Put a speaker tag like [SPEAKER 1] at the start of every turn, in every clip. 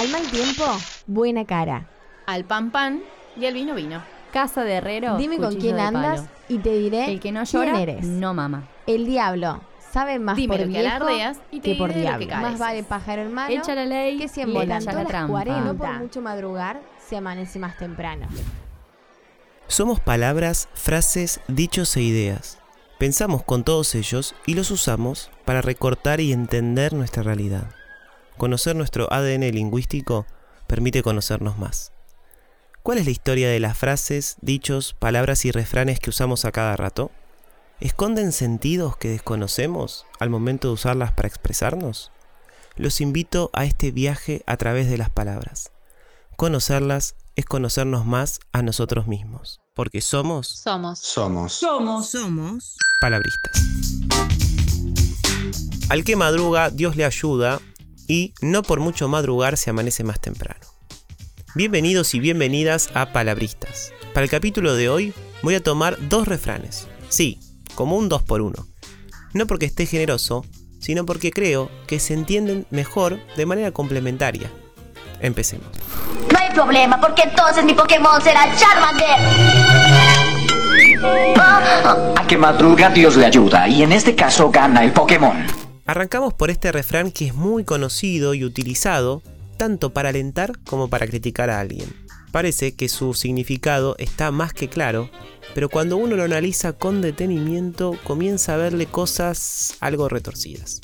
[SPEAKER 1] Al mal tiempo, buena cara.
[SPEAKER 2] Al pan pan y al vino vino.
[SPEAKER 3] Casa de herrero.
[SPEAKER 1] Dime con quién andas
[SPEAKER 3] palo.
[SPEAKER 1] y te diré
[SPEAKER 3] El que no
[SPEAKER 1] quién
[SPEAKER 3] llora,
[SPEAKER 1] eres.
[SPEAKER 3] no mama.
[SPEAKER 1] El diablo sabe más
[SPEAKER 2] Dime
[SPEAKER 1] por
[SPEAKER 2] lo que
[SPEAKER 1] viejo
[SPEAKER 2] alardeas y te
[SPEAKER 1] que por
[SPEAKER 2] diré lo que
[SPEAKER 1] diablo. Más vale pájaro en mano
[SPEAKER 3] Echa la ley,
[SPEAKER 1] que
[SPEAKER 3] echa la trampa.
[SPEAKER 1] 40. No por mucho madrugar, se amanece más temprano.
[SPEAKER 4] Somos palabras, frases, dichos e ideas. Pensamos con todos ellos y los usamos para recortar y entender nuestra realidad. Conocer nuestro ADN lingüístico permite conocernos más. ¿Cuál es la historia de las frases, dichos, palabras y refranes que usamos a cada rato? ¿Esconden sentidos que desconocemos al momento de usarlas para expresarnos? Los invito a este viaje a través de las palabras. Conocerlas es conocernos más a nosotros mismos, porque somos
[SPEAKER 2] Somos.
[SPEAKER 5] Somos.
[SPEAKER 6] Somos
[SPEAKER 4] palabristas. Al que madruga, Dios le ayuda y no por mucho madrugar se amanece más temprano. Bienvenidos y bienvenidas a Palabristas. Para el capítulo de hoy voy a tomar dos refranes. Sí, como un 2 por 1 No porque esté generoso, sino porque creo que se entienden mejor de manera complementaria. Empecemos.
[SPEAKER 7] No hay problema, porque entonces mi Pokémon será Charmander.
[SPEAKER 5] A que madruga Dios le ayuda y en este caso gana el Pokémon.
[SPEAKER 4] Arrancamos por este refrán que es muy conocido y utilizado tanto para alentar como para criticar a alguien. Parece que su significado está más que claro, pero cuando uno lo analiza con detenimiento comienza a verle cosas algo retorcidas.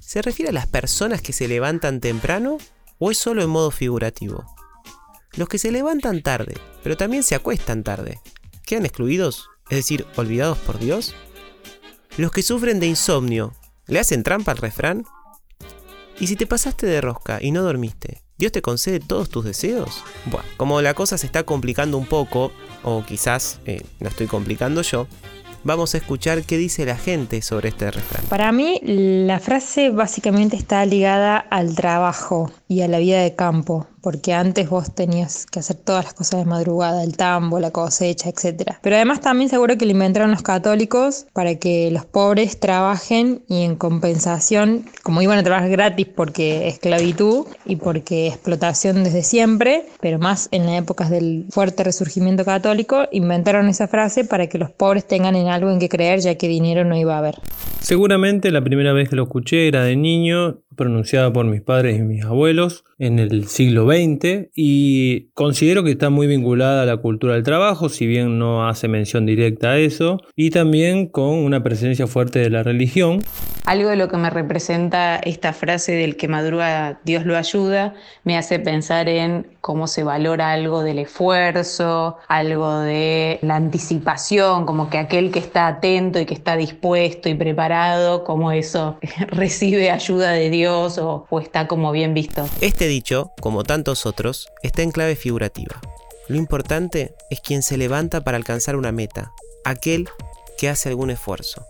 [SPEAKER 4] ¿Se refiere a las personas que se levantan temprano o es solo en modo figurativo? Los que se levantan tarde, pero también se acuestan tarde, ¿quedan excluidos? Es decir, olvidados por Dios? Los que sufren de insomnio, ¿le hacen trampa al refrán? ¿Y si te pasaste de rosca y no dormiste? ¿Dios te concede todos tus deseos? Bueno, como la cosa se está complicando un poco, o quizás eh, la estoy complicando yo, vamos a escuchar qué dice la gente sobre este refrán.
[SPEAKER 8] Para mí, la frase básicamente está ligada al trabajo y a la vida de campo, porque antes vos tenías que hacer todas las cosas de madrugada, el tambo, la cosecha, etc. Pero además también seguro que lo inventaron los católicos para que los pobres trabajen y en compensación, como iban a trabajar gratis porque esclavitud y porque explotación desde siempre, pero más en las épocas del fuerte resurgimiento católico, inventaron esa frase para que los pobres tengan en algo en que creer ya que dinero no iba a haber.
[SPEAKER 9] Seguramente la primera vez que lo escuché era de niño, pronunciada por mis padres y mis abuelos en el siglo XX y considero que está muy vinculada a la cultura del trabajo, si bien no hace mención directa a eso, y también con una presencia fuerte de la religión.
[SPEAKER 10] Algo de lo que me representa esta frase del que madruga Dios lo ayuda me hace pensar en cómo se valora algo del esfuerzo, algo de la anticipación, como que aquel que está atento y que está dispuesto y preparado, como eso recibe ayuda de Dios o, o está como bien visto.
[SPEAKER 4] Este dicho, como tantos otros, está en clave figurativa. Lo importante es quien se levanta para alcanzar una meta, aquel que hace algún esfuerzo.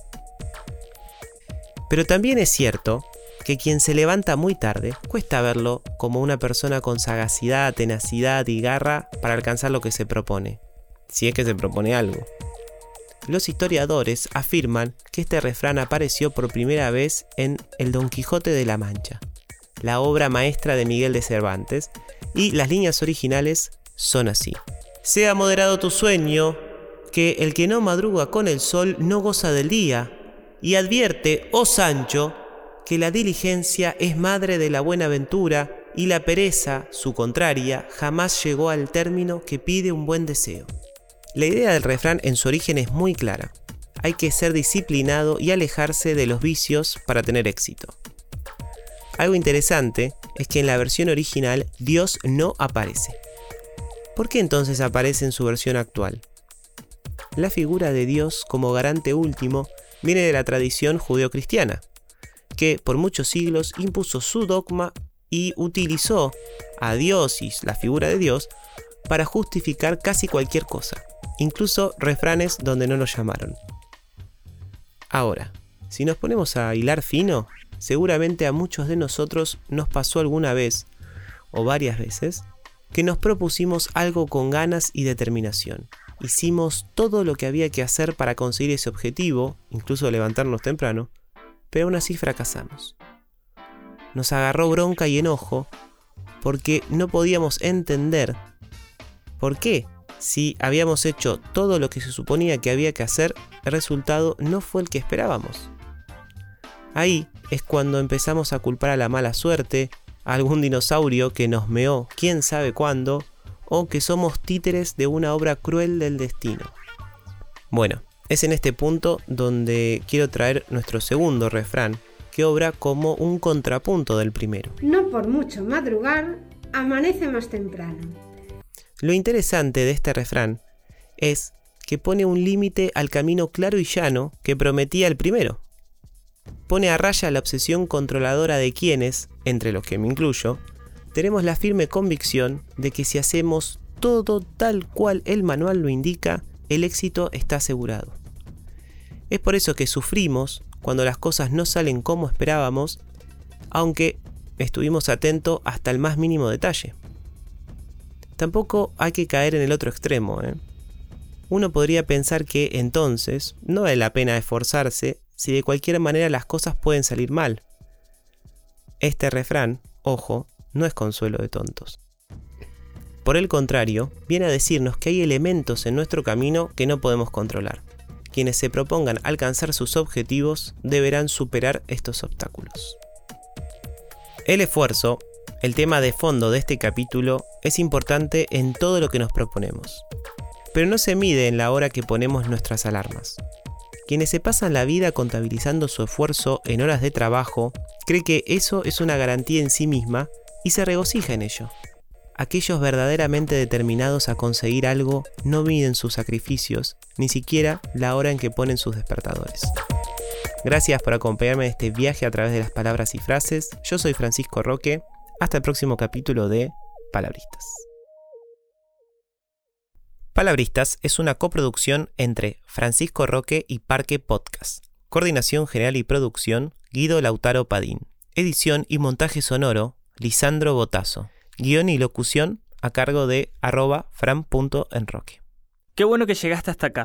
[SPEAKER 4] Pero también es cierto que quien se levanta muy tarde cuesta verlo como una persona con sagacidad, tenacidad y garra para alcanzar lo que se propone, si es que se propone algo. Los historiadores afirman que este refrán apareció por primera vez en El Don Quijote de la Mancha, la obra maestra de Miguel de Cervantes, y las líneas originales son así. Sea moderado tu sueño, que el que no madruga con el sol no goza del día, y advierte, oh Sancho, que la diligencia es madre de la buena ventura, y la pereza, su contraria, jamás llegó al término que pide un buen deseo. La idea del refrán en su origen es muy clara. Hay que ser disciplinado y alejarse de los vicios para tener éxito. Algo interesante es que en la versión original Dios no aparece. ¿Por qué entonces aparece en su versión actual? La figura de Dios como garante último viene de la tradición judeocristiana, que por muchos siglos impuso su dogma y utilizó a Dios y la figura de Dios para justificar casi cualquier cosa, incluso refranes donde no lo llamaron. Ahora, si nos ponemos a hilar fino, seguramente a muchos de nosotros nos pasó alguna vez, o varias veces, que nos propusimos algo con ganas y determinación. Hicimos todo lo que había que hacer para conseguir ese objetivo, incluso levantarnos temprano, pero aún así fracasamos. Nos agarró bronca y enojo porque no podíamos entender por qué, si habíamos hecho todo lo que se suponía que había que hacer, el resultado no fue el que esperábamos. Ahí es cuando empezamos a culpar a la mala suerte, a algún dinosaurio que nos meó quién sabe cuándo, o que somos títeres de una obra cruel del destino. Bueno, es en este punto donde quiero traer nuestro segundo refrán, que obra como un contrapunto del primero.
[SPEAKER 3] No por mucho madrugar, amanece más temprano.
[SPEAKER 4] Lo interesante de este refrán es que pone un límite al camino claro y llano que prometía el primero. Pone a raya la obsesión controladora de quienes, entre los que me incluyo, tenemos la firme convicción de que si hacemos todo tal cual el manual lo indica, el éxito está asegurado. Es por eso que sufrimos cuando las cosas no salen como esperábamos, aunque estuvimos atentos hasta el más mínimo detalle. Tampoco hay que caer en el otro extremo. ¿eh? Uno podría pensar que entonces no vale la pena esforzarse si de cualquier manera las cosas pueden salir mal. Este refrán, ojo, no es consuelo de tontos. Por el contrario, viene a decirnos que hay elementos en nuestro camino que no podemos controlar. Quienes se propongan alcanzar sus objetivos deberán superar estos obstáculos. El esfuerzo, el tema de fondo de este capítulo, es importante en todo lo que nos proponemos. Pero no se mide en la hora que ponemos nuestras alarmas. Quienes se pasan la vida contabilizando su esfuerzo en horas de trabajo, cree que eso es una garantía en sí misma y se regocija en ello. Aquellos verdaderamente determinados a conseguir algo no miden sus sacrificios, ni siquiera la hora en que ponen sus despertadores. Gracias por acompañarme en este viaje a través de las palabras y frases. Yo soy Francisco Roque. Hasta el próximo capítulo de Palabristas. Palabristas es una coproducción entre Francisco Roque y Parque Podcast. Coordinación general y producción, Guido Lautaro Padín. Edición y montaje sonoro, Lisandro Botazo. Guión y locución a cargo de arroba fran.enroque.
[SPEAKER 6] Qué bueno que llegaste hasta acá.